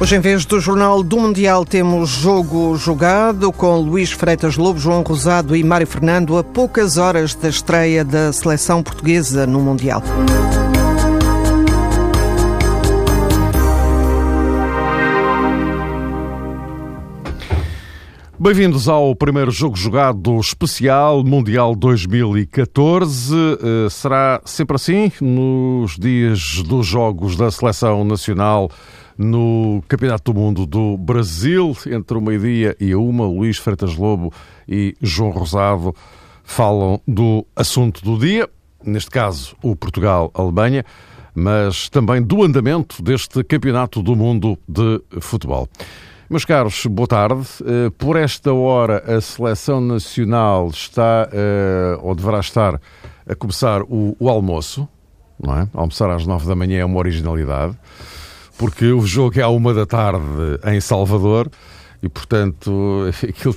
Hoje, em vez do Jornal do Mundial, temos jogo jogado com Luís Freitas Lobo, João Rosado e Mário Fernando a poucas horas da estreia da seleção portuguesa no Mundial. Bem-vindos ao primeiro jogo jogado especial Mundial 2014. Uh, será sempre assim nos dias dos Jogos da Seleção Nacional no Campeonato do Mundo do Brasil, entre o meio-dia e a uma, Luís Freitas Lobo e João Rosado falam do assunto do dia, neste caso o Portugal-Alemanha, mas também do andamento deste Campeonato do Mundo de Futebol. Meus caros, boa tarde. Eh, por esta hora, a seleção nacional está, eh, ou deverá estar, a começar o, almoço, não é? Almoçar às nove da manhã é uma originalidade, porque o jogo é à uma da tarde em Salvador e, portanto, aquilo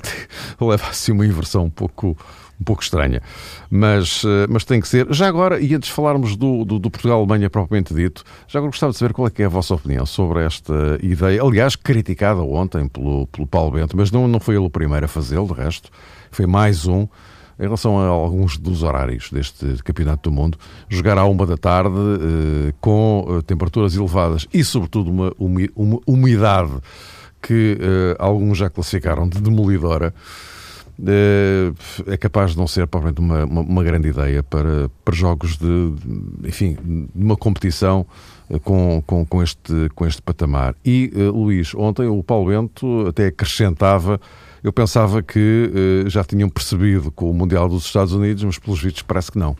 leva assim uma inversão um pouco um pouco estranha, mas, eh, mas tem que ser. Já agora, e antes de falarmos do, do, do Portugal-Alemanha propriamente dito, já agora gostava de saber qual é, é a vossa opinião sobre esta ideia, aliás, criticada ontem pelo, pelo Paulo Bento, mas não, não foi ele o primeiro a fazê-lo, de resto, foi mais um. Em relação a alguns dos horários deste Campeonato do Mundo, jogar à uma da tarde eh, com eh, temperaturas elevadas e, sobretudo, uma, uma umidade que alguns já classificaram de demolidora, eh, é capaz de não ser provavelmente uma, uma, grande ideia para, para jogos de, enfim, de uma competição eh, com, com, com, este, com este patamar. E, Luís, ontem o Paulo Bento até acrescentava, eu pensava que uh, já tinham percebido com o Mundial dos Estados Unidos, mas pelos vistos parece que não.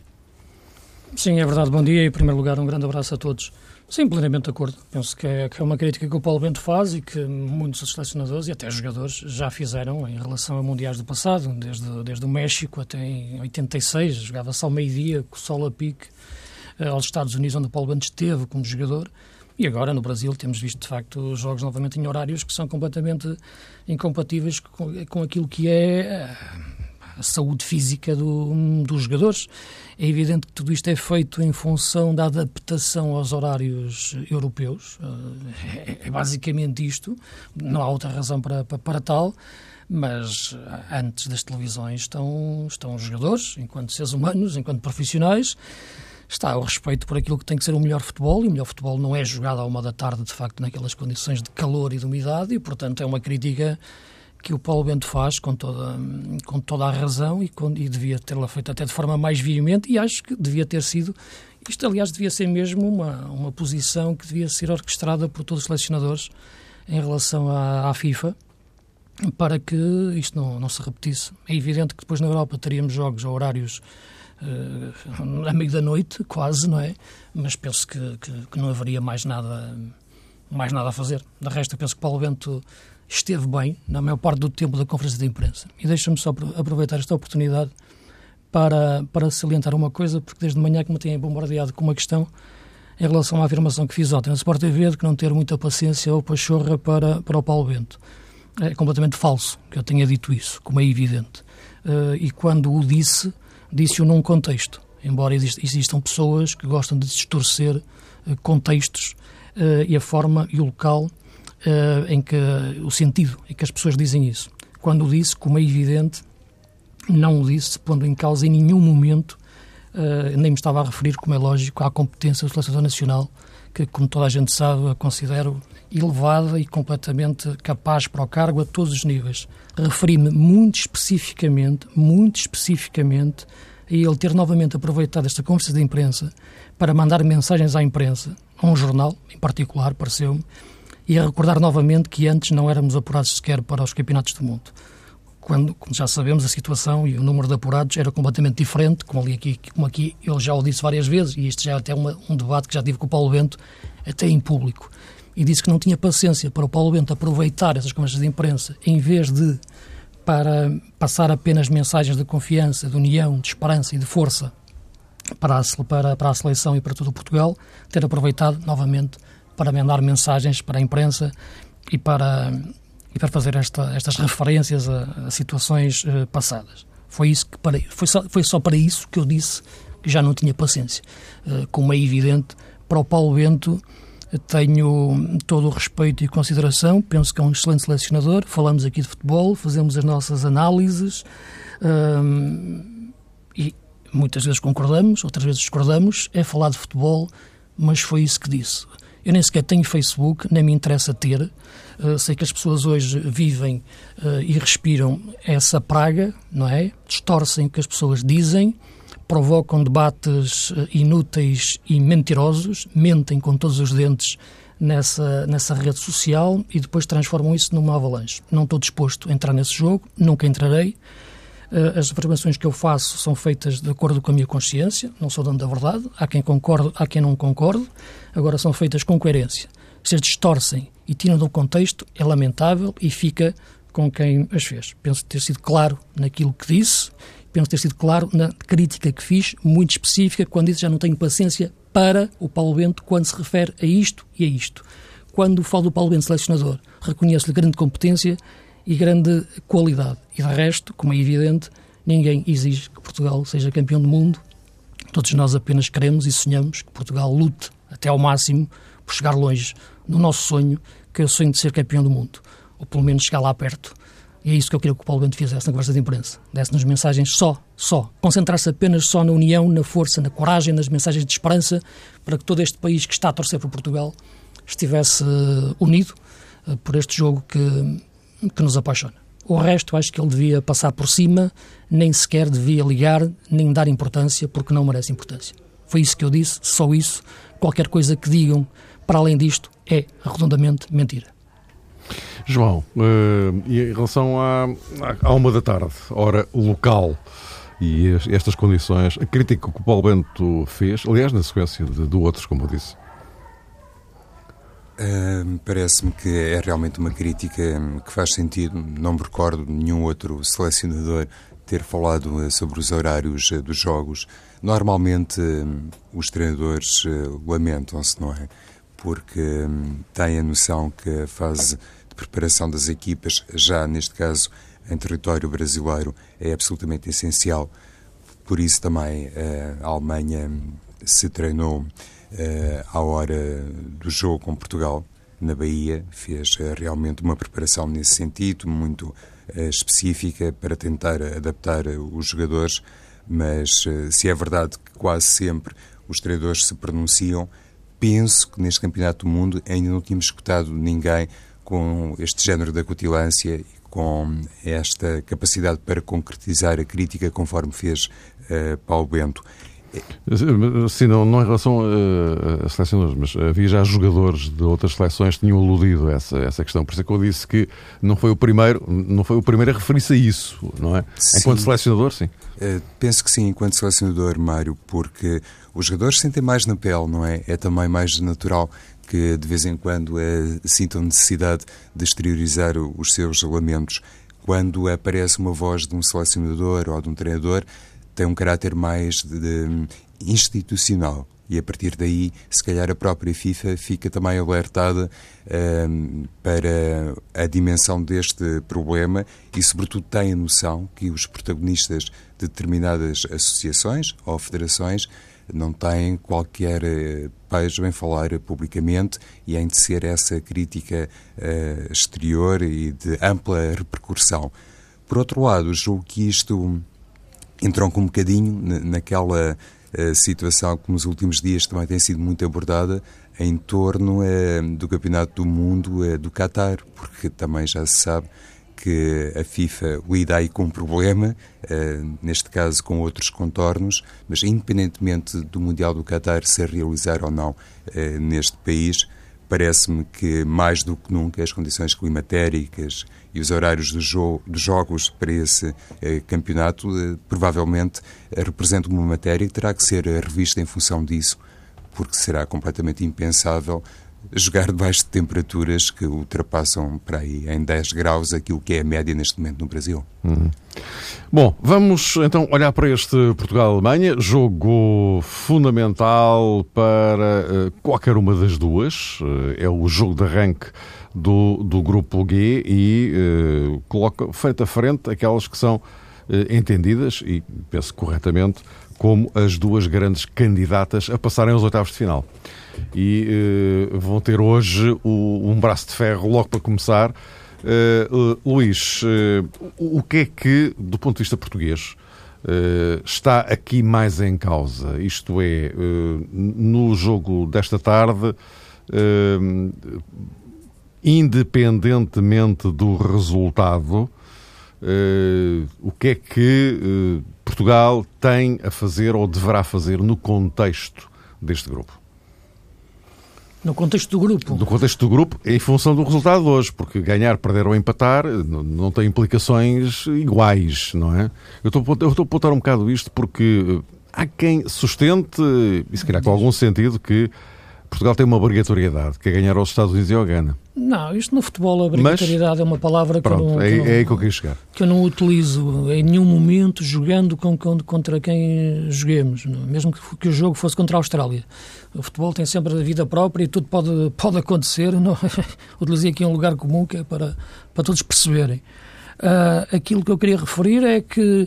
Sim, é verdade. Bom dia e, em primeiro lugar, um grande abraço a todos. Sim, plenamente de acordo. Penso que é, que é uma crítica que o Paulo Bento faz e que muitos selecionadores e até jogadores já fizeram em relação a mundiais do passado, desde, desde o México até em 86, jogava-se ao meio-dia, com o sol a pique, eh, aos Estados Unidos, onde o Paulo Bento esteve como jogador. E agora, no Brasil, temos visto, de facto, jogos novamente em horários que são completamente incompatíveis com, com aquilo que é eh, a saúde física do, dos jogadores. É evidente que tudo isto é feito em função da adaptação aos horários europeus. Eh, é, é basicamente isto. Não há outra razão para, para, para tal mas antes das televisões estão, estão os jogadores, enquanto seres humanos, enquanto profissionais, está o respeito por aquilo que tem que ser o melhor futebol, e o melhor futebol não é jogado à uma da tarde, de facto, naquelas condições de calor e de umidade, e, portanto, é uma crítica que o Paulo Bento faz com toda, com toda a razão e, com, e devia tê-la feito até de forma mais veemente e acho que devia ter sido, isto aliás devia ser mesmo uma, uma posição que devia ser orquestrada por todos os selecionadores em relação à, à FIFA para que isto não, não se repetisse. É evidente que depois na Europa teríamos jogos a horários uh, a meio da noite, quase, não é? Mas penso que, que, que não haveria mais nada mais nada a fazer. De resto, penso que Paulo Bento esteve bem na maior parte do tempo da conferência de imprensa. E deixa-me só aproveitar esta oportunidade para, para salientar uma coisa, porque desde manhã que me têm bombardeado com uma questão em relação à afirmação que fiz ontem na Sport TV de que não ter muita paciência ou pachorra para, para o Paulo Bento. É completamente falso que eu tenha dito isso, como é evidente. Uh, e quando o disse, disse-o num contexto. Embora existam pessoas que gostam de distorcer uh, contextos uh, e a forma e o local uh, em que o sentido em que as pessoas dizem isso. Quando o disse, como é evidente, não o disse pondo em causa em nenhum momento, nem me estava a referir, como é lógico, à competência do selecionador nacional, que, como toda a gente sabe, a considero elevada e completamente capaz para o cargo a todos os níveis. Referi-me muito especificamente, muito especificamente, a ele ter novamente aproveitado esta conversa de imprensa para mandar mensagens à imprensa, a um jornal em particular, pareceu-me, e a recordar novamente que antes não éramos apurados sequer para os campeonatos do mundo. Quando, como já sabemos, a situação e o número de apurados era completamente diferente, como, ali aqui, como aqui eu já o disse várias vezes, e este já é até uma, um debate que já tive com o Paulo Bento, até em público. E disse que não tinha paciência para o Paulo Bento aproveitar essas conversas de imprensa, em vez de para passar apenas mensagens de confiança, de união, de esperança e de força para a, para, para a seleção e para todo o Portugal, ter aproveitado novamente para mandar mensagens para a imprensa e para, e para fazer esta, estas referências a, a situações uh, passadas. Foi, isso que foi, só, foi só para isso que eu disse que já não tinha paciência. Uh, como é evidente, para o Paulo Bento, tenho todo o respeito e consideração, penso que é um excelente selecionador. Falamos aqui de futebol, fazemos as nossas análises hum, e muitas vezes concordamos, outras vezes discordamos. É falar de futebol, mas foi isso que disse. Eu nem sequer tenho Facebook, nem me interessa ter. Uh, sei que as pessoas hoje vivem uh, e respiram essa praga, não é? Distorcem o que as pessoas dizem provocam debates eh, inúteis e mentirosos, mentem com todos os dentes nessa, nessa rede social e depois transformam isso numa avalanche. Não estou disposto a entrar nesse jogo, nunca entrarei. Eh, as afirmações que eu faço são feitas de acordo com a minha consciência, não sou dono da verdade, há quem concorde, há quem não concorde, agora são feitas com coerência. Se as distorcem e tiram do contexto, é lamentável e fica com quem as fez. Penso ter sido claro naquilo que disse penso ter sido claro na crítica que fiz, muito específica, quando disse já não tenho paciência para o Paulo Bento quando se refere a isto e a isto. Quando falo do Paulo Bento selecionador, reconheço-lhe grande competência e grande qualidade. E de resto, como é evidente, ninguém exige que Portugal seja campeão do mundo. Todos nós apenas queremos e sonhamos que Portugal lute até ao máximo por chegar longe no nosso sonho, que é o sonho de ser campeão do mundo, ou pelo menos chegar lá perto. E é isso que eu queria que o Paulo Bento fizesse na conversa de imprensa. Desse-nos mensagens só, só. Concentrar-se apenas só na união, na força, na coragem, nas mensagens de esperança, para que todo este país que está a torcer por Portugal estivesse uh, unido uh, por este jogo que, que nos apaixona. O resto, acho que ele devia passar por cima, nem sequer devia ligar, nem dar importância, porque não merece importância. Foi isso que eu disse, só isso. Qualquer coisa que digam para além disto é redondamente mentira. João, uh, em relação à, à uma da tarde, hora local, e estas condições, a crítica que o Paulo Bento fez, aliás, na sequência de, de outros, como eu disse. Uh, Parece-me que é realmente uma crítica que faz sentido. Não me recordo nenhum outro selecionador ter falado eh, sobre os horários eh, dos jogos. Normalmente, os treinadores lamentam-se, não é? Porque têm a noção que a fase de preparação das equipas, já neste caso em território brasileiro, é absolutamente essencial. Por isso também eh, a Alemanha se treinou eh, à hora do jogo com Portugal, na Bahia, fez eh, realmente uma preparação nesse sentido, muito específica, para tentar adaptar os jogadores, mas se é verdade que quase sempre os treinadores se pronunciam, penso que neste Campeonato do Mundo ainda não tínhamos escutado ninguém com este género de acutilância e com esta capacidade para concretizar a crítica, conforme fez uh, Paulo Bento. Sim, não, não em relação a, a, selecionadores, mas havia já jogadores de outras seleções que tinham aludido essa, essa questão. Por isso é que eu disse que não foi o primeiro, não foi o primeiro a referir-se a isso, não é? Sim. Enquanto selecionador, sim. Uh, penso que sim, enquanto selecionador, Mário, porque os jogadores sentem mais na pele, não é? É também mais natural que de vez em quando é, sintam necessidade de exteriorizar os seus lamentos. Quando aparece uma voz de um selecionador ou de um treinador, tem um caráter mais de, de, institucional. E a partir daí, se calhar a própria FIFA fica também alertada um, para a dimensão deste problema e, sobretudo, tem a noção que os protagonistas de determinadas associações ou federações não têm qualquer eh, pejo em falar publicamente e em tecer essa crítica uh, exterior e de ampla repercussão. Por outro lado, julgo que isto entronca um bocadinho naquela uh, situação que nos últimos dias também tem sido muito abordada em torno uh, do Campeonato do Mundo do Qatar, porque também já se sabe que a FIFA lida aí com um problema, neste caso com outros contornos, mas independentemente do Mundial do Qatar ser realizar ou não neste país, parece-me que mais do que nunca as condições climatéricas e os horários do jo dos jogos para esse uh, campeonato provavelmente representam uma matéria que terá que ser revista em função disso, porque será completamente impensável jogar debaixo de temperaturas que ultrapassam para aí em 10 graus aquilo que é a média neste momento no Brasil. Uhum. Bom, vamos então olhar para este Portugal-Alemanha, jogo fundamental para uh, qualquer uma das duas. Uh, é o jogo de arranque do, do grupo G e uh, coloca frente a frente aquelas que são entendidas, e penso corretamente, como as duas grandes candidatas a passarem aos oitavos de final. E uh, vão ter hoje o, um braço de ferro logo para começar. Uh, Luís, o que é que, do ponto de vista português, está aqui mais em causa? Isto é, no jogo desta tarde, independentemente do resultado, uh, o que é que uh, Portugal tem a fazer ou deverá fazer no contexto deste grupo? No contexto do grupo? No contexto do grupo, em função do resultado de hoje, porque ganhar, perder ou empatar não, tem implicações iguais, não é? Eu estou, eu estou a apontar um bocado isto porque eh, há quem sustente, e se calhar com algum sentido, que Portugal tem uma obrigatoriedade, que é ganhar aos Estados Unidos e ao Ghana. Não, isto no futebol, a obrigatoriedade Mas, é uma palavra que, pronto, eu não, é, que, não, é aí que eu queria chegar. que eu não utilizo em nenhum momento jogando com, contra quem joguemos, não? mesmo que, que, o jogo fosse contra a Austrália. O futebol tem sempre a vida própria e tudo pode, pode acontecer. Não? Utilizei aqui um lugar comum que é para, para todos perceberem. Uh, aquilo que eu queria referir é que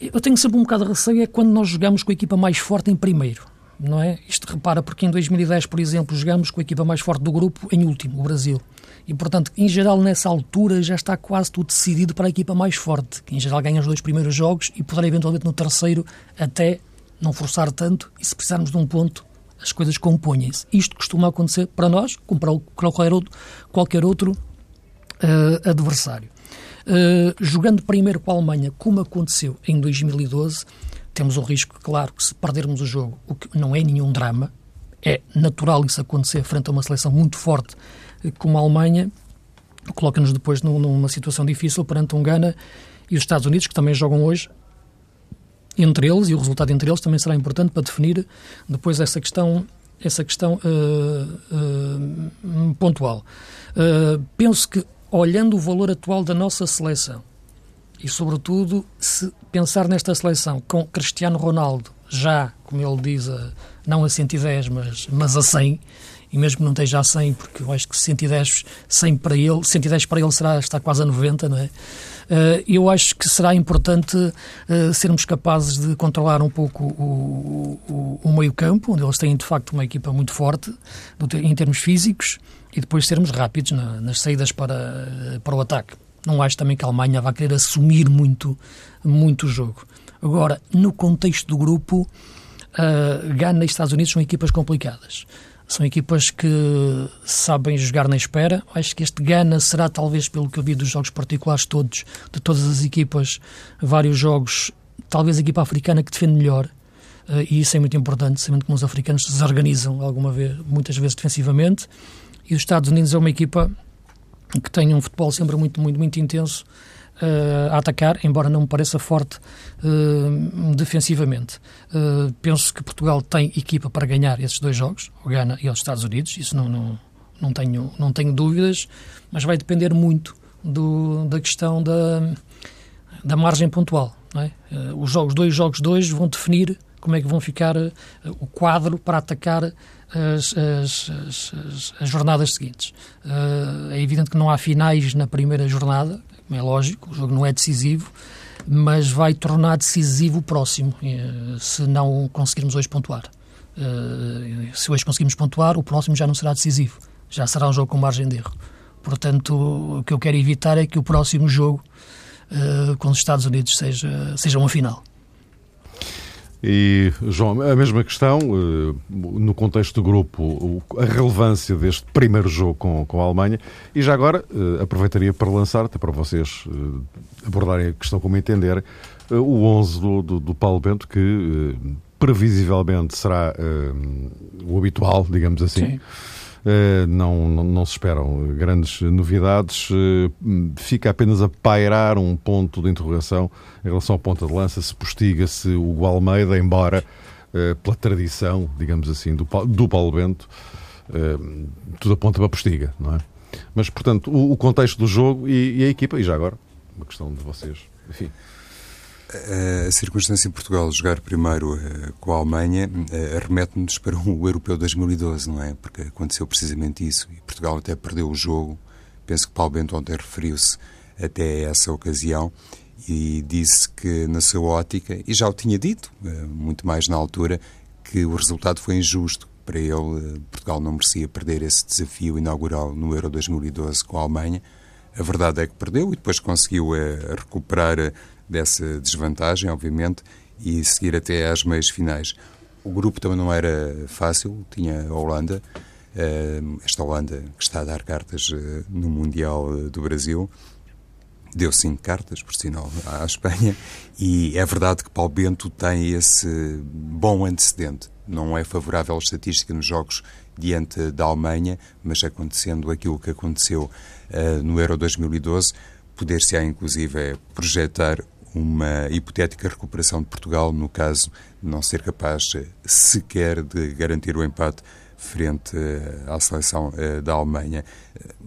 eu tenho sempre um bocado de receio é quando nós jogamos com a equipa mais forte em primeiro não é? Isto repara, porque em 2010, por exemplo, jogamos com a equipa mais forte do grupo em último, o Brasil. E, portanto, em geral, nessa altura já está quase tudo decidido para a equipa mais forte, que em geral ganha os dois primeiros jogos e poderá eventualmente no terceiro até não forçar tanto e se precisarmos de um ponto, as coisas compõem-se. Isto costuma acontecer para nós, como para qualquer outro, qualquer outro uh, adversário. Uh, jogando primeiro com a Alemanha, como aconteceu em 2012, temos o risco, claro, que se perdermos o jogo, o que não é nenhum drama, é natural isso acontecer frente a uma seleção muito forte eh, como a Alemanha, coloca-nos depois numa situação difícil perante um Ghana e os Estados Unidos, que também jogam hoje, entre eles, e o resultado entre eles também será importante para definir depois essa questão, essa questão uh, uh, pontual. Uh, penso que, olhando o valor atual da nossa seleção, e, sobretudo, se pensar nesta seleção com Cristiano Ronaldo, já, como ele diz, a, não a 110, mas, mas a 100, e mesmo que não esteja a 100, porque eu acho que 110, 100 para ele, 110 para ele será, está quase a 90, não é? Uh, eu acho que será importante uh, sermos capazes de controlar um pouco o, o, o meio-campo, onde eles têm de facto uma equipa muito forte em termos físicos, e depois sermos rápidos na, nas saídas para, para o ataque. Não acho também que a Alemanha vá querer assumir muito, muito jogo. Agora, no contexto do grupo, uh, Ghana e Estados Unidos são equipas complicadas. São equipas que sabem jogar na espera. Acho que este Ghana será, talvez, pelo que eu vi dos jogos particulares todos, de todas as equipas, vários jogos, talvez a equipa africana que defende melhor. Uh, e isso é muito importante, sabendo como os africanos se desorganizam alguma vez, muitas vezes defensivamente. E os Estados Unidos é uma equipa que tem um futebol sempre muito, muito, muito intenso uh, a atacar, embora não me pareça forte uh, defensivamente. Uh, penso que Portugal tem equipa para ganhar esses dois jogos, o Ghana e os Estados Unidos, isso não, não, não, tenho, não tenho dúvidas, mas vai depender muito do, da questão da, da margem pontual. É? os jogos, dois jogos dois vão definir como é que vão ficar o quadro para atacar as, as, as, as jornadas seguintes. Uh, é evidente que não há finais na primeira jornada, é lógico, o jogo não é decisivo, mas vai tornar decisivo o próximo, uh, se não conseguirmos hoje pontuar. Uh, se hoje conseguirmos pontuar, o próximo já não será decisivo, já será um jogo com margem de erro. Portanto, o que eu quero evitar é que o próximo jogo com os Estados Unidos seja, seja uma final. E, João, a mesma questão, eh, no contexto do grupo, a relevância deste primeiro jogo com, com a Alemanha. E já agora, eh, aproveitaria para lançar, até para vocês eh, abordarem a questão como entender, o 11 do, do, do Paulo Bento, que previsivelmente será o habitual, digamos assim. Sim não, não, não, se esperam grandes novidades. Eh, fica apenas a pairar um ponto de interrogação em relação ao ponta de lança, se postiga-se o Almeida, embora eh, pela tradição, digamos assim, do, do Paulo Bento, tudo aponta para postiga, não é? Mas, portanto, o, o contexto do jogo e, e, a equipa, e já agora, uma questão de vocês, enfim. A circunstância em Portugal jogar primeiro uh, com a Alemanha uh, remete-nos para o Europeu 2012, não é? Porque aconteceu precisamente isso e Portugal até perdeu o jogo. Penso que Paulo Bento ontem referiu-se até a essa ocasião e disse que, na sua ótica, e já o tinha dito, muito mais na altura, que o resultado foi injusto. Para ele, Portugal não merecia perder esse desafio inaugural no Euro 2012 com a Alemanha. A verdade é que perdeu e depois conseguiu recuperar dessa desvantagem, obviamente, e seguir até às meias finais. O grupo também não era fácil, tinha a Holanda, eh, esta Holanda que está a dar cartas eh, no Mundial eh, do Brasil, deu cinco cartas, por sinal, à Espanha, e é verdade que Paulo Bento tem esse bom antecedente. Não é favorável a estatística nos jogos diante da Alemanha, mas acontecendo aquilo que aconteceu uh, no Euro 2012, poder-se-á inclusive projetar uma hipotética recuperação de Portugal no caso de não ser capaz sequer de garantir o empate frente eh, à seleção eh, da Alemanha.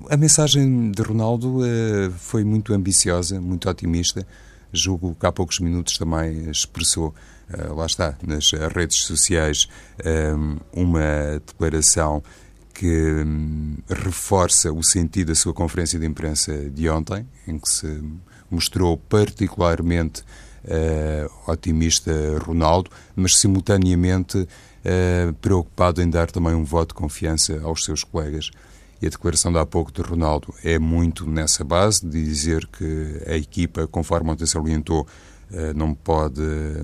A mensagem de Ronaldo eh, foi muito ambiciosa, muito otimista. Julgo que há poucos minutos também expressou, lá está, nas redes sociais, uma declaração que hum, reforça o sentido da sua conferência de imprensa de ontem, em que se mostrou particularmente uh, otimista Ronaldo, mas simultaneamente uh, preocupado em dar também um voto de confiança aos seus colegas. E a declaração de há pouco de Ronaldo é muito nessa base, de dizer que a equipa, conforme ontem se orientou, uh, não pode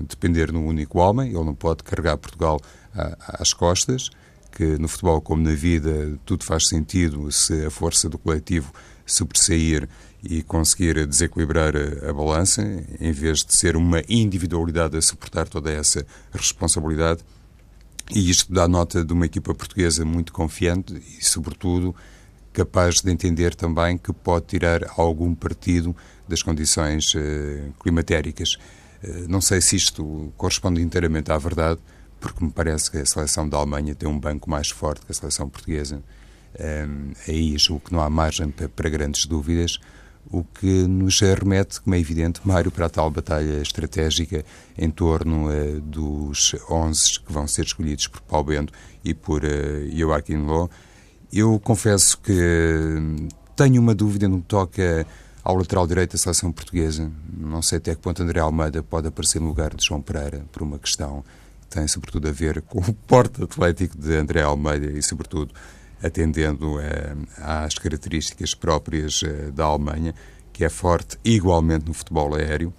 depender de um único homem, ele não pode carregar Portugal às costas, que no futebol, como na vida, tudo faz sentido se a força do coletivo sobressair e conseguir desequilibrar a, balança, em vez de ser uma individualidade a suportar toda essa responsabilidade. E isto dá nota de uma equipa portuguesa muito confiante e, sobretudo, capaz de entender também que pode tirar algum partido das condições uh, climatéricas. Uh, não sei se isto corresponde inteiramente à verdade, porque me parece que a seleção da Alemanha tem um banco mais forte que a seleção portuguesa. Um, ehm, aí julgo que não há margem para, para grandes dúvidas o que nos remete, como é evidente, Mário, para a tal batalha estratégica em torno uh, dos 11 que vão ser escolhidos por Paulo Bento e por uh, Joaquim Lô. Eu confesso que tenho uma dúvida no que toca ao lateral direito da seleção portuguesa. Não sei até que ponto André Almeida pode aparecer no lugar de João Pereira, por uma questão que tem sobretudo a ver com o porte atlético de André Almeida e, sobretudo, atendendo eh, às características próprias eh, da Alemanha, que é forte igualmente no futebol aéreo.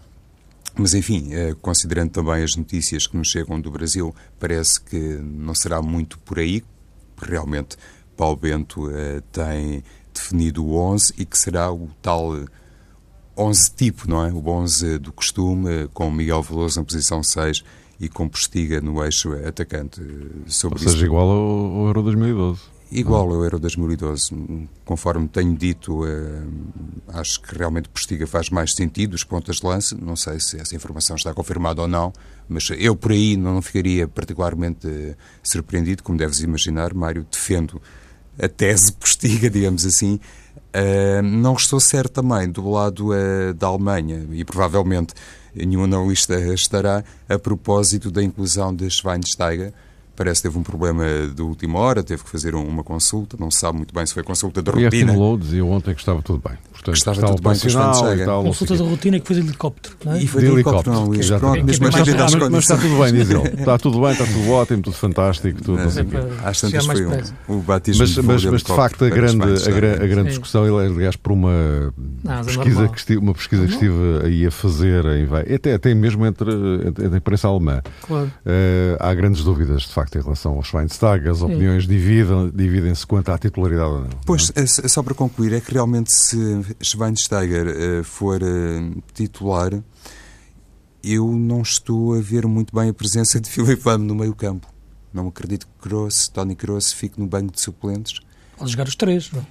Mas, enfim, eh, considerando também as notícias que nos chegam do Brasil, parece que não será muito por aí. Realmente, Paulo Bento tem definido o 11 e que será o tal 11 tipo, não é? O 11 do costume, com Miguel Veloso na posição 6 e com Postiga no eixo atacante. Sobre Ou seja, isso... igual ao, ao Euro 2012. Igual ao Euro 2012. Conforme tenho dito, eh, acho que realmente Postiga faz mais sentido, os pontas de lance. Não sei se essa informação está confirmada ou não, mas eu por aí não ficaria particularmente eh, surpreendido, como deves imaginar, Mário. Defendo a tese Postiga, digamos assim. Uh, não estou certo também do lado da Alemanha e provavelmente nenhum analista estará a propósito da inclusão de Schweinsteiger Parece que teve um problema de última hora, teve que fazer uma consulta, não se sabe muito bem se foi consulta de rotina. E dizia ontem que estava tudo bem. Portanto, que estava tudo bem quando chega. Tal, consulta de rotina que foi de helicóptero, não é? E foi de, de helicóptero, não, Luís. Pronto, mesmo mas, mas, mas, mas está tudo bem, diz ele. Está tudo bem, está tudo ótimo, tudo fantástico. Tudo, não, assim. Às tantas foi um, o batismo mas, mas, mas de facto a grande, a, a grande discussão, ele, aliás, por uma pesquisa, que estive, uma pesquisa que estive aí a fazer, até, até mesmo entre, a imprensa alemã, uh, há grandes dúvidas, de facto, em relação ao Schwein Schweinsteiger, as opiniões dividem-se dividem quanto à titularidade ou não. Pois, não? É? só para concluir, é que realmente se Schweinsteiger uh, for uh, titular, eu não estou a ver muito bem a presença de Filipe Lam no meio campo. Não acredito que Kroos, Tony Kroos fique no banco de suplentes. Pode jogar os três, não?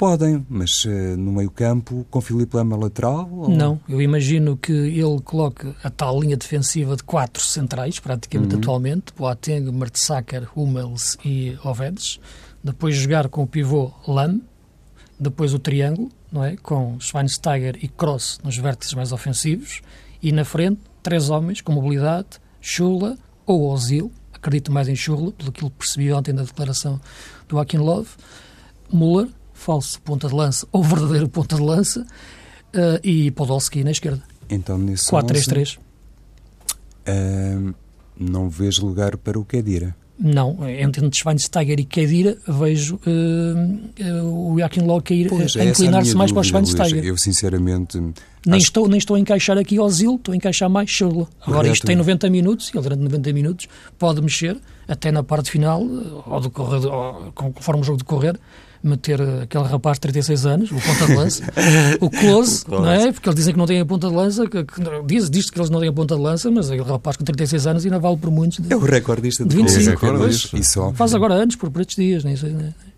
Podem, mas uh, no meio-campo, com Filipe Lama lateral? Ou... Não, eu imagino que ele coloque a tal linha defensiva de quatro centrais, praticamente uhum. atualmente: Boateng, Mertesacker, Hummels e Ovedes. Depois jogar com o pivô Lam, depois o triângulo, não é? com Schweinsteiger e Kroos nos vértices mais ofensivos. E na frente, três homens com mobilidade: Schula ou Ozil. Acredito mais em Schula, pelo que percebi ontem na declaração do Akin Love. Müller falso ponta de lança ou verdadeiro ponta de lança, uh, e Podolski na esquerda. Então, nesse 4-3-3. Uh, não vejo lugar para o Kedira. Não, entre Schweinsteiger e Kedira vejo uh, o Joachim Low a, pois, a inclinar-se mais para o Schweinsteiger. Eu, sinceramente... Nem, acho... estou, nem estou a encaixar aqui ao Zil, estou a encaixar mais Schürrle. Agora, isto tem 90 minutos, e ele durante 90 minutos pode mexer, até na parte final, ou, decorrer, ou conforme o jogo decorrer, meter aquele rapaz de 36 anos, o ponta de lança, o Close, não é? Porque eles dizem que não têm a ponta de lança, que, que, diz, diz que eles não têm a ponta de lança, mas aquele rapaz com 36 anos ainda vale por muitos. De, é o recordista de, de 25. É e só. Faz agora anos por, estes dias, nem sei.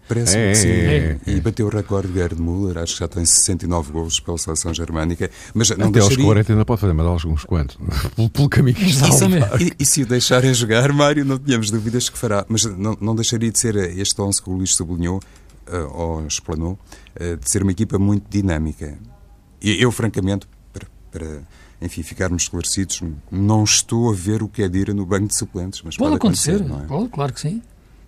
Parece é, que sim. É, é. E bateu o recorde de Gerd Müller, acho que já tem 69 golos pela seleção germânica. Mas não Até deixaria... aos 40 ainda pode fazer, mas alguns quantos. pelo, pelo caminho que está e, e se o deixarem jogar, Mário, não tínhamos dúvidas que fará. Mas não, não deixaria de ser este 11 que o Luís sublinhou, ou explanou, uh, de ser uma equipa muito dinâmica. E eu, francamente, para, para enfim, ficarmos esclarecidos, não estou a ver o que é de ir no banco de suplentes. Mas pode, pode acontecer, acontecer é? pode, claro que sim.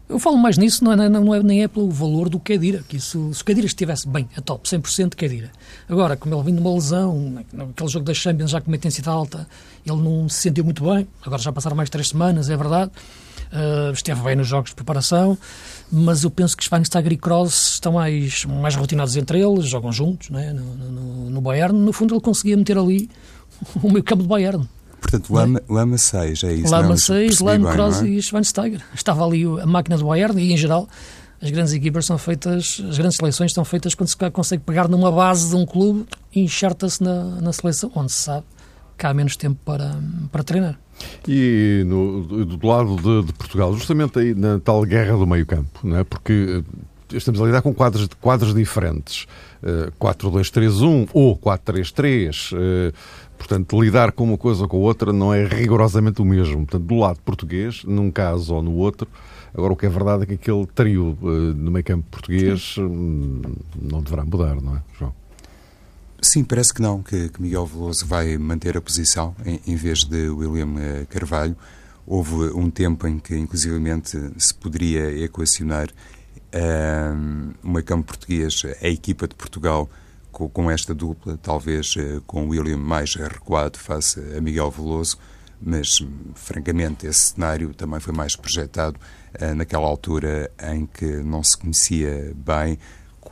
Eu falo mais nisso, não é, não é, nem é pelo valor do Kedira, que isso, se o Kedira estivesse bem, a top, 100% Kedira. Agora, como ele vindo de uma lesão, naquele jogo da Champions já com uma intensidade alta, ele não se sentiu muito bem, agora já passaram mais três semanas, é verdade, uh, esteve bem nos jogos de preparação, mas eu penso que Schweinsteiger e Kroos estão mais, mais rotinados entre eles, jogam juntos né, no, no, no Bayern, no fundo ele conseguia meter ali o meio campo do Bayern. Portanto, Lama, é? Lama 6, é isso? Lama 6, Lama, Kroos é? e Schweinsteiger. Estava ali a máquina do Bayern e, em geral, as grandes equipas são feitas, as grandes seleções são feitas quando se consegue pegar numa base de um clube e enxerta-se na, na seleção, onde se sabe que há menos tempo para, para treinar. E no, do lado de, de, Portugal, justamente aí na tal guerra do meio campo, não é? porque eh, estamos a lidar com quadros, quadros diferentes, uh, 4-2-3-1 ou 4-3-3, uh, Portanto, lidar com uma coisa ou com a outra não é rigorosamente o mesmo. Portanto, do lado português, num caso ou no outro, agora o que é verdade é que aquele trio uh, no meio campo português um, não deverá mudar, não é, João? Sim, parece que não, que, que Miguel Veloso vai manter a posição em, em vez de William eh, Carvalho. Houve um tempo em que, inclusivamente, se poderia equacionar o meio campo português, a equipa de Portugal com, com esta dupla, talvez uh, com William mais recuado face a Miguel Veloso, mas francamente esse cenário também foi mais projetado uh, naquela altura em que não se conhecia bem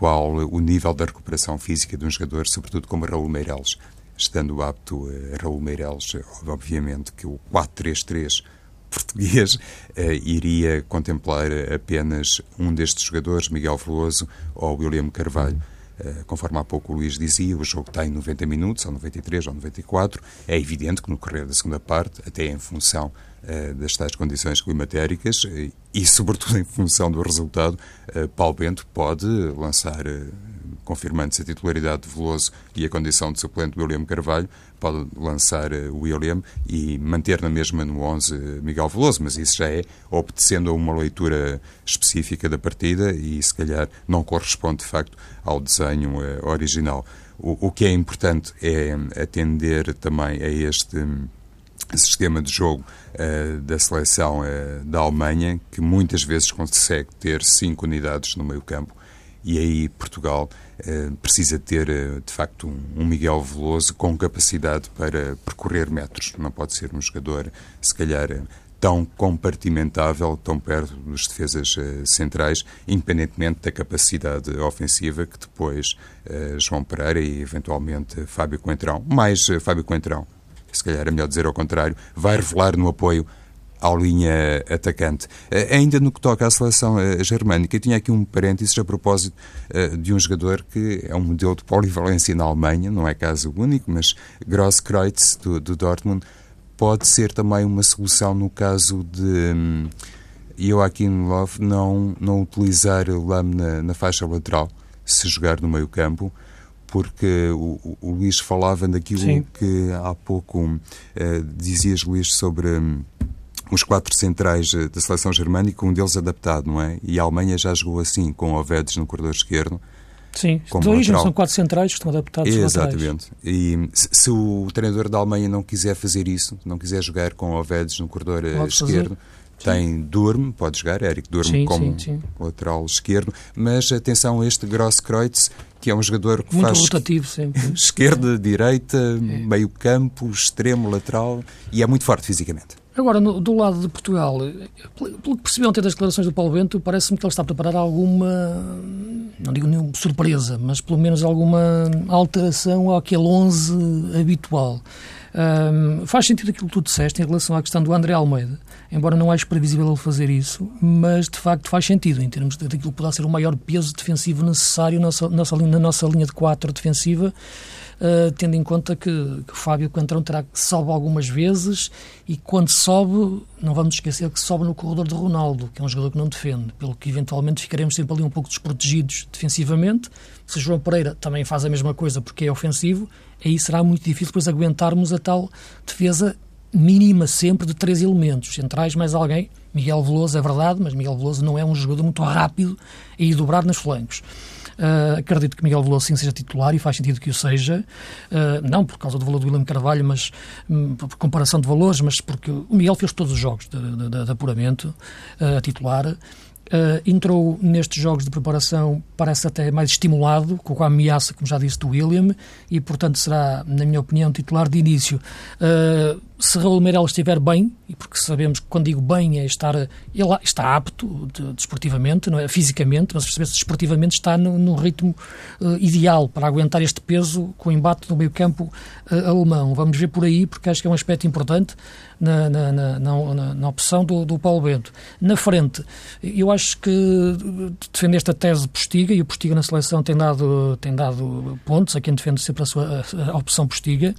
qual o nível da recuperação física de um jogador, sobretudo como Raul Meireles. Estando apto a Raul Meireles, obviamente que o 4-3-3 português uh, iria contemplar apenas um destes jogadores, Miguel Veloso ou William Carvalho. Eh, conforme há pouco o Luís dizia, o jogo tem 90 minutos, ou 93, ou 94. É evidente que no correr da segunda parte, até em função das tais condições climatéricas e, sobretudo, em função do resultado, Paulo Bento pode lançar confirmando-se a titularidade de Veloso e a condição de suplente de William Carvalho, pode lançar William e manter na mesma no 11 Miguel Veloso, mas isso já é obedecendo a uma leitura específica da partida e se calhar não corresponde de facto ao desenho original. O, o, que é importante é atender também a este um, sistema de jogo uh, da seleção uh, da Alemanha, que muitas vezes consegue ter cinco unidades no meio campo. E aí Portugal uh, precisa ter, uh, de facto, um, um, Miguel Veloso com capacidade para percorrer metros. Não pode ser um jogador, se calhar, tão compartimentável, tão perto dos defesas uh, centrais, independentemente da capacidade ofensiva que depois João Pereira e, eventualmente, Fábio Coentrão, mais Fábio Coentrão, se calhar é melhor dizer ao contrário, vai revelar no apoio à linha atacante. Eh, ainda no que toca à seleção eh, germânica, eu tinha aqui um parênteses a propósito eh, de um jogador que é um modelo de polivalência na Alemanha, não é caso único, mas Grosskreutz, do, do Dortmund, pode ser também uma solução no caso de um, Joachim Löw não, não utilizar o Lam na, na, faixa lateral, se jogar no meio campo, porque o, o Luís falava daquilo Sim. que há pouco uh, dizias, Luís, sobre... Um, os quatro centrais eh, da seleção germânica, um deles adaptado, não é? E a Alemanha já jogou assim, com o Vedes no corredor esquerdo. Sim, de origem são quatro centrais que estão adaptados Exatamente. E se, se, o treinador da Alemanha não quiser fazer isso, não quiser jogar com o Vedes no corredor eh, pode esquerdo, fazer. tem Durme, pode jogar, Eric Durme como sim, sim. lateral esquerdo, mas atenção a este Grosskreutz, que é um jogador que Muito faz rotativo, sempre. esquerda, direita, é. meio campo, extremo, lateral e é muito forte fisicamente. Agora, no, do lado de Portugal, pelo que percebi ontem das declarações do Paulo Bento, parece-me que ele está a preparar alguma, não digo nenhuma surpresa, mas pelo menos alguma alteração àquele 11 habitual. Um, faz sentido aquilo que tu disseste em relação à questão do André Almeida, embora não acho previsível ele fazer isso, mas de facto faz sentido em termos daquilo que poderá ser o maior peso defensivo necessário na nossa, na nossa linha de 4 defensiva uh, tendo em conta que, que o Fábio Coentrão terá que sobe algumas vezes e quando sobe, não vamos esquecer que sobe no corredor de Ronaldo, que é um jogador que não defende, pelo que eventualmente ficaremos sempre ali um pouco desprotegidos defensivamente. Se João Pereira também faz a mesma coisa porque é ofensivo, aí será muito difícil depois aguentarmos a tal defesa mínima sempre de três elementos centrais, mais alguém. Miguel Veloso é verdade, mas Miguel Veloso não é um jogador muito rápido ir dobrar nos flancos. Uh, acredito que Miguel Veloso sim seja titular e faz sentido que o seja, uh, não por causa do valor do William Carvalho, mas um, por comparação de valores, mas porque o Miguel fez todos os jogos de, de, de, apuramento uh, titular. Entrou nestes jogos de preparação, parece até mais estimulado, com a ameaça, como já disse, do William, e portanto será, na minha opinião, titular de início. Se Raul Meireles estiver bem, e porque sabemos que quando digo bem é estar, ele está apto de, desportivamente, não é fisicamente, mas perceber se desportivamente está no ritmo uh, ideal para aguentar este peso com o embate no meio campo uh, alemão. Vamos ver por aí, porque acho que é um aspecto importante na, na, na, na, na opção do, do Paulo Bento. Na frente, eu acho que defende esta tese Postiga, e o Postiga na seleção tem dado, tem dado pontos a quem defende sempre a sua a, a opção Postiga.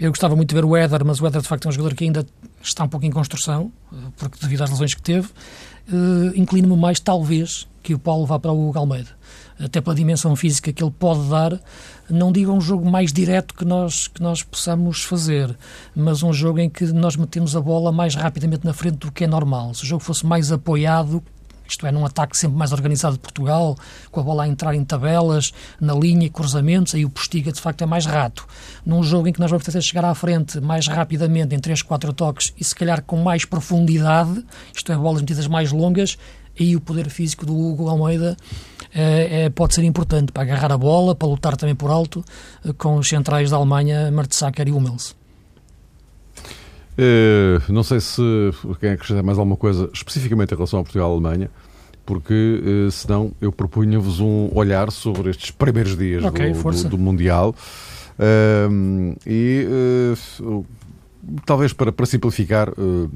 Eu gostava muito de ver o Éder, mas o Éder de facto é um jogador que ainda está um pouco em construção, porque devido às lesões que teve. Uh, Inclino-me mais, talvez, que o Paulo vá para o Almeida. Até pela dimensão física que ele pode dar, não digo um jogo mais direto que nós, que nós possamos fazer, mas um jogo em que nós metemos a bola mais rapidamente na frente do que é normal. Se o jogo fosse mais apoiado, isto é, num ataque sempre mais organizado de Portugal, com a bola a entrar em tabelas, na linha e cruzamentos, aí o Postiga de facto é mais rato. Num jogo em que nós vamos tentar chegar à frente mais rapidamente, em 3, 4 toques e se calhar com mais profundidade, isto é, bolas metidas mais longas, aí o poder físico do Hugo Almeida é, é, pode ser importante para agarrar a bola, para lutar também por alto, eh, com os centrais da Alemanha, Mertesacker e Hummels. Uh, não sei se quem acrescentar mais alguma coisa especificamente em relação a Portugal-Alemanha, porque uh, senão eu propunha-vos um olhar sobre estes primeiros dias okay, do, do, do, Mundial uh, e talvez para, para simplificar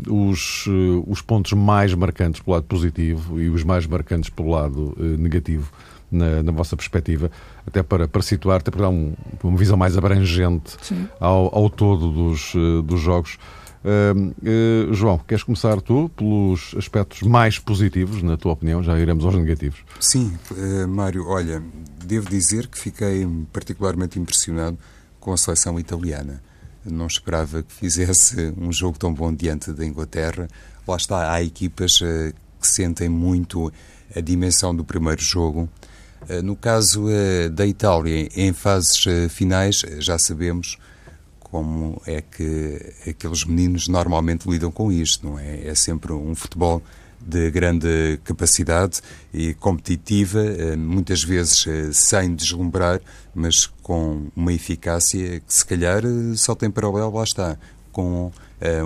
os, os pontos mais marcantes pelo lado positivo e os mais marcantes pelo lado negativo. Na, na, vossa perspectiva, até para, para situar, até para dar um, uma visão mais abrangente ao, ao todo dos, dos jogos. Uh, João, queres começar tu pelos aspectos mais positivos, na tua opinião? Já iremos aos negativos. Sim, uh, Mário, olha, devo dizer que fiquei particularmente impressionado com a seleção italiana. Não esperava que fizesse um jogo tão bom diante da Inglaterra. Lá está, há equipas uh, que sentem muito a dimensão do primeiro jogo. No caso da Itália, em fases finais, já sabemos como é que aqueles meninos normalmente lidam com isto, não é? É sempre um futebol de grande capacidade e competitiva, eh, muitas vezes eh, sem deslumbrar, mas com uma eficácia que se calhar eh, só tem paralelo, lá está, com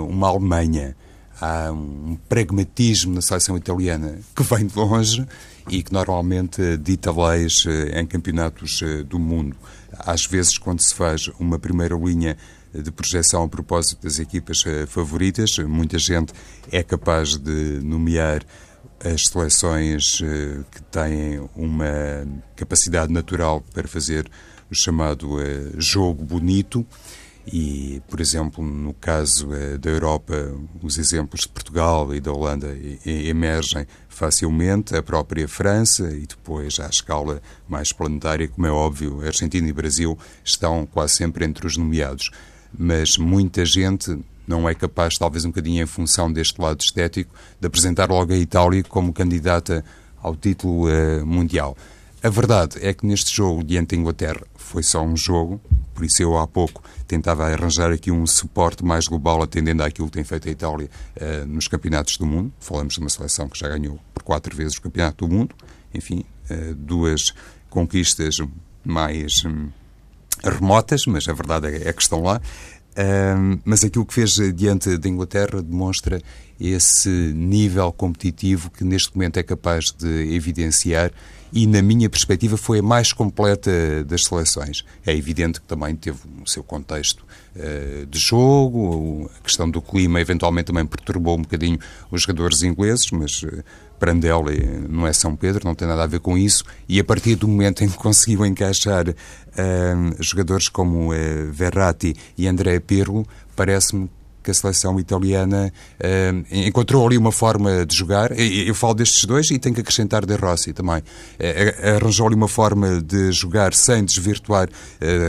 uma Alemanha. Há um pragmatismo na seleção italiana que vem de longe e que normalmente dita leis em campeonatos do mundo. Às vezes, quando se faz uma primeira linha de projeção a propósito das equipas eh, favoritas. Muita gente é capaz de nomear as seleções eh, que têm uma capacidade natural para fazer o chamado eh, jogo bonito. E, por exemplo, no caso da Europa, os exemplos de Portugal e da Holanda emergem facilmente, a própria França e depois, à escala mais planetária, como é óbvio, Argentina e Brasil estão quase sempre entre os nomeados mas muita gente não é capaz, talvez um bocadinho em função deste lado estético, de apresentar logo a Itália como candidata ao título uh, mundial. A verdade é que neste jogo diante da Inglaterra foi só um jogo, por isso eu há pouco tentava arranjar aqui um suporte mais global atendendo àquilo que tem feito a Itália uh, nos campeonatos do mundo. Falamos de uma seleção que já ganhou por quatro vezes o campeonato do mundo, enfim, uh, duas conquistas mais hum, remotas, mas a verdade é, é que estão lá. Um, mas aquilo que fez diante da Inglaterra demonstra esse nível competitivo que neste momento é capaz de evidenciar e, na minha perspectiva, foi a mais completa das seleções. É evidente que também teve o seu contexto uh, de jogo, a questão do clima eventualmente também perturbou um bocadinho os jogadores ingleses, mas uh, Prandelli não é São Pedro, não tem nada a ver com isso, e a partir do momento em que conseguiu encaixar uh, jogadores como uh, Verratti e André Pirlo, parece-me que a seleção italiana uh, encontrou ali uma forma de jogar. Eu, eu falo destes dois e tenho que acrescentar De Rossi também. Uh, arranjou ali uma forma de jogar sem desvirtuar,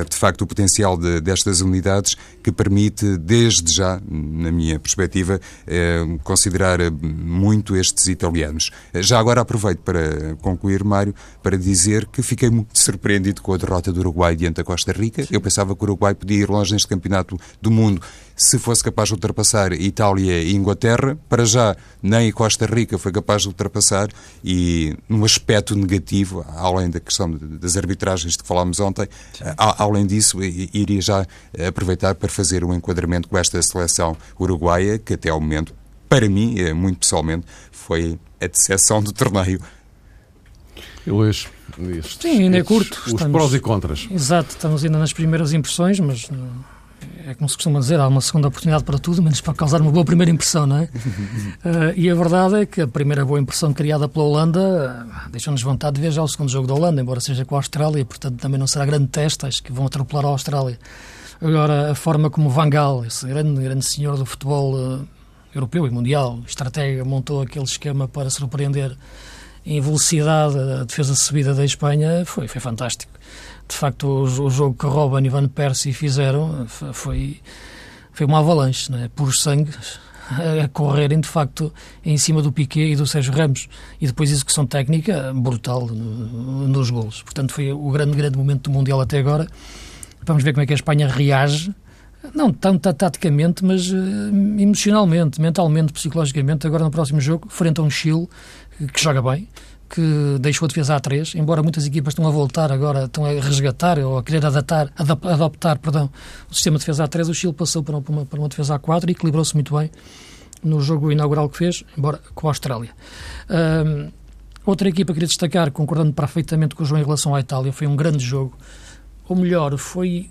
de facto, o potencial de, destas unidades que permite, desde já, na minha perspectiva, considerar muito estes italianos. Já agora aproveito para concluir, Mário, para dizer que fiquei muito surpreendido com a derrota do Uruguai diante da Costa Rica. Eu pensava que o Uruguai podia ir longe neste campeonato do mundo se fosse capaz de ultrapassar Itália e Inglaterra. Para já, nem Costa Rica foi capaz de ultrapassar e, num aspecto negativo, além da questão das arbitragens de que falámos ontem, além disso, iria já aproveitar para fazer um enquadramento com esta seleção uruguaia, que até ao momento, para mim, eh, muito pessoalmente, foi a decepção do torneio. Luís, estes, Sim, ainda é curto. Os estamos, prós e contras. Exato, estamos ainda nas primeiras impressões, mas é como se costuma dizer, há uma segunda oportunidade para tudo, menos para causar uma boa primeira impressão, não é? uh, e a verdade é que a primeira boa impressão criada pela Holanda uh, deixou-nos vontade de ver já o segundo jogo da Holanda, embora seja com a Austrália, portanto também não será grande teste, acho que vão atropelar a Austrália. Agora, a forma como Van Gaal, esse grande, grande senhor do futebol uh, europeu e mundial, estratega, montou aquele esquema para surpreender em velocidade a defesa subida da Espanha, foi, foi fantástico de facto, o, o jogo que Robin e Van Persie fizeram foi, foi uma avalanche, né? por sangue, a correrem de facto em cima do Piquet e do Sérgio Ramos e depois execução técnica brutal no, nos golos. Portanto, foi o grande, grande momento do Mundial até agora. Vamos ver como é que a Espanha reage, não tanto taticamente, mas uh, emocionalmente, mentalmente, psicologicamente, agora no próximo jogo, frente a um Chile que joga bem, que deixou a defesa a 3, embora muitas equipas estão a voltar agora, estão a resgatar ou a querer adaptar, adaptar perdão, o sistema de defesa a 3, o Chile passou para uma, para uma defesa a 4 e equilibrou-se muito bem no jogo inaugural que fez, embora com a Austrália. Um, outra equipa que queria destacar, concordando perfeitamente com o João em relação à Itália, foi um grande jogo. Ou melhor, foi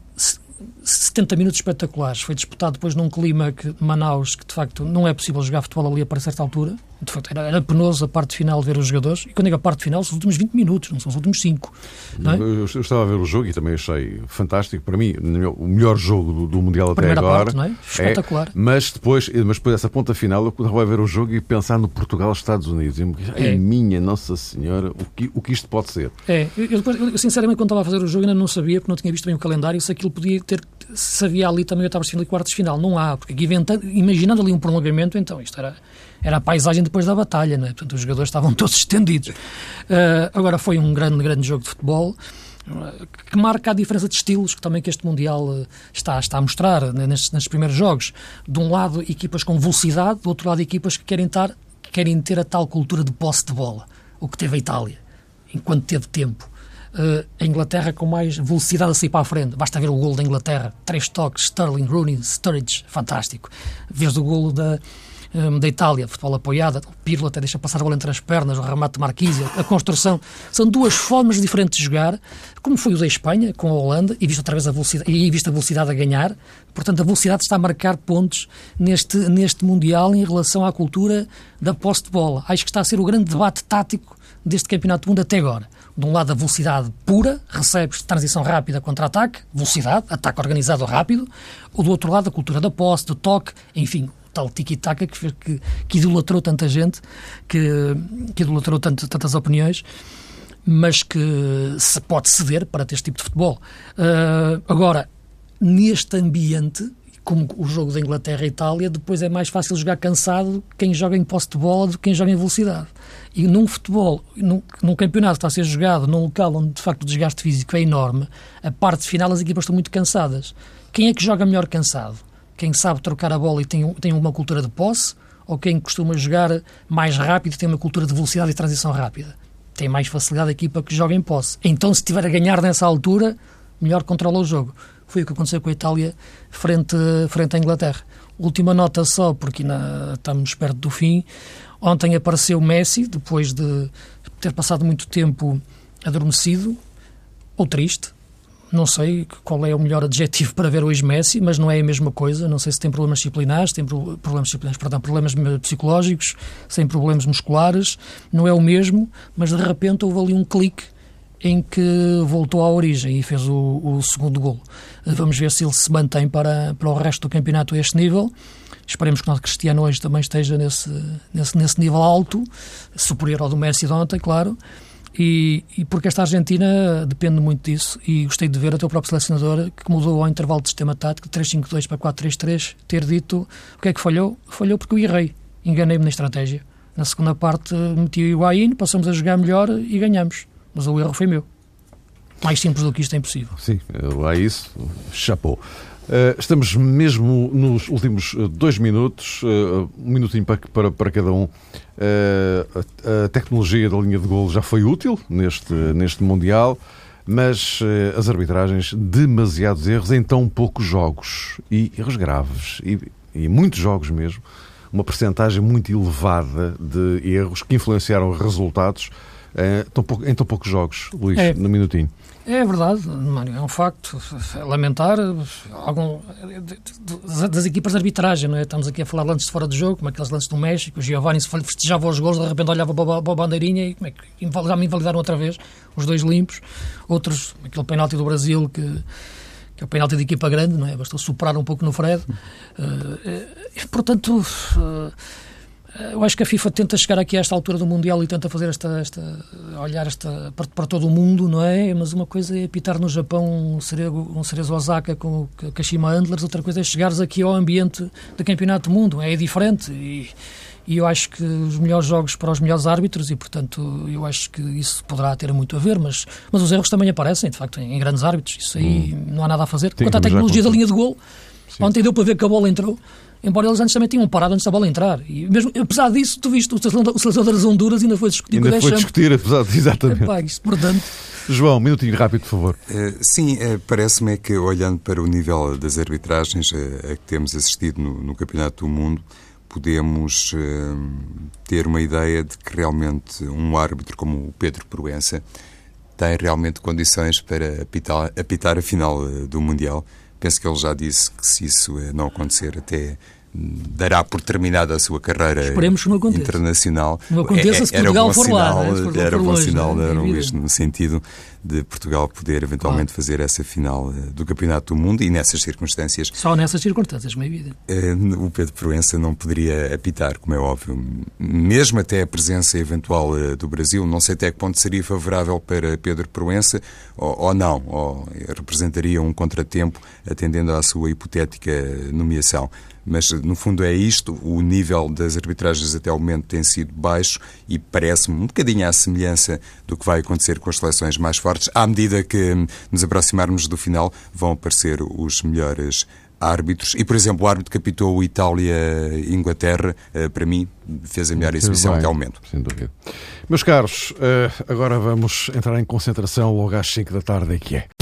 70 minutos espetaculares. Foi disputado depois num clima que Manaus, que de facto não é possível jogar futebol ali a certa altura. De facto, era, era penoso a parte final de ver os jogadores. E quando digo a parte final, são os últimos 20 minutos, não são os últimos 5. É? Eu, eu, estava a ver o jogo e também achei fantástico. Para mim, o melhor jogo do, do Mundial até agora. Parte, não é? Espetacular. É, mas, depois, mas depois dessa ponta final, eu estava a ver o jogo e pensar no Portugal-Estados Unidos. E, é. minha Nossa Senhora, o que, o que isto pode ser? É, eu, eu, sinceramente, quando estava a fazer o jogo, ainda não sabia, porque não tinha visto bem o calendário, se aquilo podia ter se havia ali também oitavas de final e quartos de final. Não há, porque aqui inventando, imaginando ali um prolongamento, então isto era, era a paisagem depois da batalha, né? portanto os jogadores estavam todos estendidos. Uh, agora foi um grande, grande jogo de futebol uh, que marca a diferença de estilos que também que este Mundial uh, está, está a mostrar né, nestes, nestes primeiros jogos. De um lado, equipas com velocidade, do outro lado, equipas que querem, tar, que querem ter a tal cultura de posse de bola, o que teve a Itália, enquanto teve tempo uh, a Inglaterra com mais velocidade a sair para a frente. Basta ver o golo da Inglaterra. Três toques, Sterling, Rooney, Sturridge, fantástico. Vês o golo da, um, da Itália, futebol apoiado, o Pirlo até deixa passar a bola entre as pernas, o remate de Marquise, a construção. São duas formas diferentes de jogar, como foi o da Espanha, com a Holanda, e visto outra vez a velocidade, e visto a velocidade a ganhar. Portanto, a velocidade está a marcar pontos neste, neste Mundial em relação à cultura da posse de bola. Acho que está a ser o grande debate tático deste Campeonato do Mundo até agora de um lado a velocidade pura, recebes transição rápida contra ataque, velocidade, ataque organizado rápido, ou do outro lado a cultura da posse, do toque, enfim, tal tiki-taka que, que, que, idolatrou tanta gente, que, que idolatrou tanto, tantas opiniões, mas que se pode ceder para este tipo de futebol. Uh, agora, neste ambiente, como o jogo da Inglaterra e Itália, depois é mais fácil jogar cansado quem joga em posse de bola do que quem joga em velocidade. E num futebol, num, num campeonato que está a ser jogado num local onde de facto o desgaste físico é enorme, a parte final as equipas estão muito cansadas. Quem é que joga melhor cansado? Quem sabe trocar a bola e tem, tem uma cultura de posse? Ou quem costuma jogar mais rápido tem uma cultura de velocidade e transição rápida? tem mais facilidade a equipa que joga em posse. Então, se estiver a ganhar nessa altura, melhor controla o jogo. Foi o que aconteceu com a Itália frente, frente à Inglaterra. Última nota só, porque na, estamos perto do fim. Ontem apareceu Messi, depois de ter passado muito tempo adormecido ou triste. Não sei qual é o melhor adjetivo para ver hoje Messi, mas não é a mesma coisa. Não sei se tem problemas disciplinares, tem problemas disciplinares, perdão, problemas psicológicos, sem problemas musculares. Não é o mesmo, mas de repente houve ali um clique em que voltou à origem e fez o, o, segundo gol. Vamos ver se ele se mantém para, para o resto do campeonato a este nível. Esperemos que o nosso Cristiano hoje também esteja nesse, nesse, nesse nível alto, superior ao do Messi de ontem, claro. E, e, porque esta Argentina depende muito disso e gostei de ver até o próprio selecionador que mudou ao intervalo de sistema tático de 3-5-2 para 4-3-3 ter dito o que é que falhou? Falhou porque eu errei, enganei-me na estratégia. Na segunda parte meti o Higuaín, passamos a jogar melhor e ganhamos. Mas o erro foi meu. Mais simples do que isto é impossível. Sim, lá isso, chapou. Uh, estamos mesmo nos últimos eh, dois minutos, uh, um minutinho para, para, cada um. A, tecnologia da linha de golo já foi útil neste, neste Mundial, mas as arbitragens, demasiados erros em tão poucos jogos e erros graves, e, e muitos jogos mesmo, uma percentagem muito elevada de erros que influenciaram os resultados em tão poucos jogos, Luís, é. no minutinho. É verdade, Mário, é um facto. É lamentar algum, das equipas de arbitragem, não é? Estamos aqui a falar lances de fora de jogo, como aqueles lances do México, o Giovanni se festejava os gols, de repente olhava para a bandeirinha e como é que me invalidaram outra vez, os dois limpos. Outros, aquele penalti do Brasil que, que é o penalti de equipa grande, não é? Bastou superar um pouco no Fred. Uh, portanto. Uh, eu acho que a FIFA tenta chegar aqui a esta altura do Mundial e tenta fazer esta, esta olhar esta para, para todo o mundo, não é? Mas uma coisa é apitar no Japão um Cerezo, um Cerezo Osaka com o Kashima Antlers, outra coisa é chegares aqui ao ambiente do Campeonato do Mundo, é diferente e, e eu acho que os melhores jogos para os melhores árbitros e, portanto, eu acho que isso poderá ter muito a ver, mas, mas os erros também aparecem, de facto, em, grandes árbitros, isso aí hum. não há nada a fazer. Quanto à tecnologia da linha de gol, Sim. ontem deu para ver que a bola entrou, embora eles antes também tinham parado antes da bola entrar. E mesmo, apesar disso, tu viste, o selecionador das Honduras ainda foi discutir ainda foi discutir, apesar de, exatamente. Epá, isso, portanto... João, um minutinho rápido, por favor. Uh, sim, uh, parece-me que, olhando para o nível das arbitragens uh, a que temos assistido no, no Campeonato do Mundo, podemos ter uma ideia de que realmente um árbitro como o Pedro Proença tem realmente condições para apitar, apitar a final do Mundial. Penso que ele já disse que se isso não acontecer até dará por terminada a sua carreira internacional. Não aconteça se Portugal era for sinal, lá. Né? Era bom sinal, Luís, no sentido de Portugal poder eventualmente claro. fazer essa final eh, do Campeonato do Mundo e nessas circunstâncias. Só nessas circunstâncias, meio evidente. Eh, o Pedro Proença não poderia apitar, como é óbvio. Mesmo até a presença eventual eh, do Brasil, não sei até que ponto seria favorável para Pedro Proença ou, ou não, ou representaria um contratempo atendendo à sua hipotética nomeação. Mas, no fundo, é isto. O nível das arbitragens até o momento tem sido baixo e parece-me um bocadinho à semelhança do que vai acontecer com as seleções mais fortes. À medida que nos aproximarmos do final, vão aparecer os melhores árbitros. E, por exemplo, o árbitro que apitou Itália-Inglaterra, eh, para mim, fez a melhor exibição até ao momento. Sem dúvida. Meus caros, eh, agora vamos entrar em concentração logo às 5 da tarde, é que é.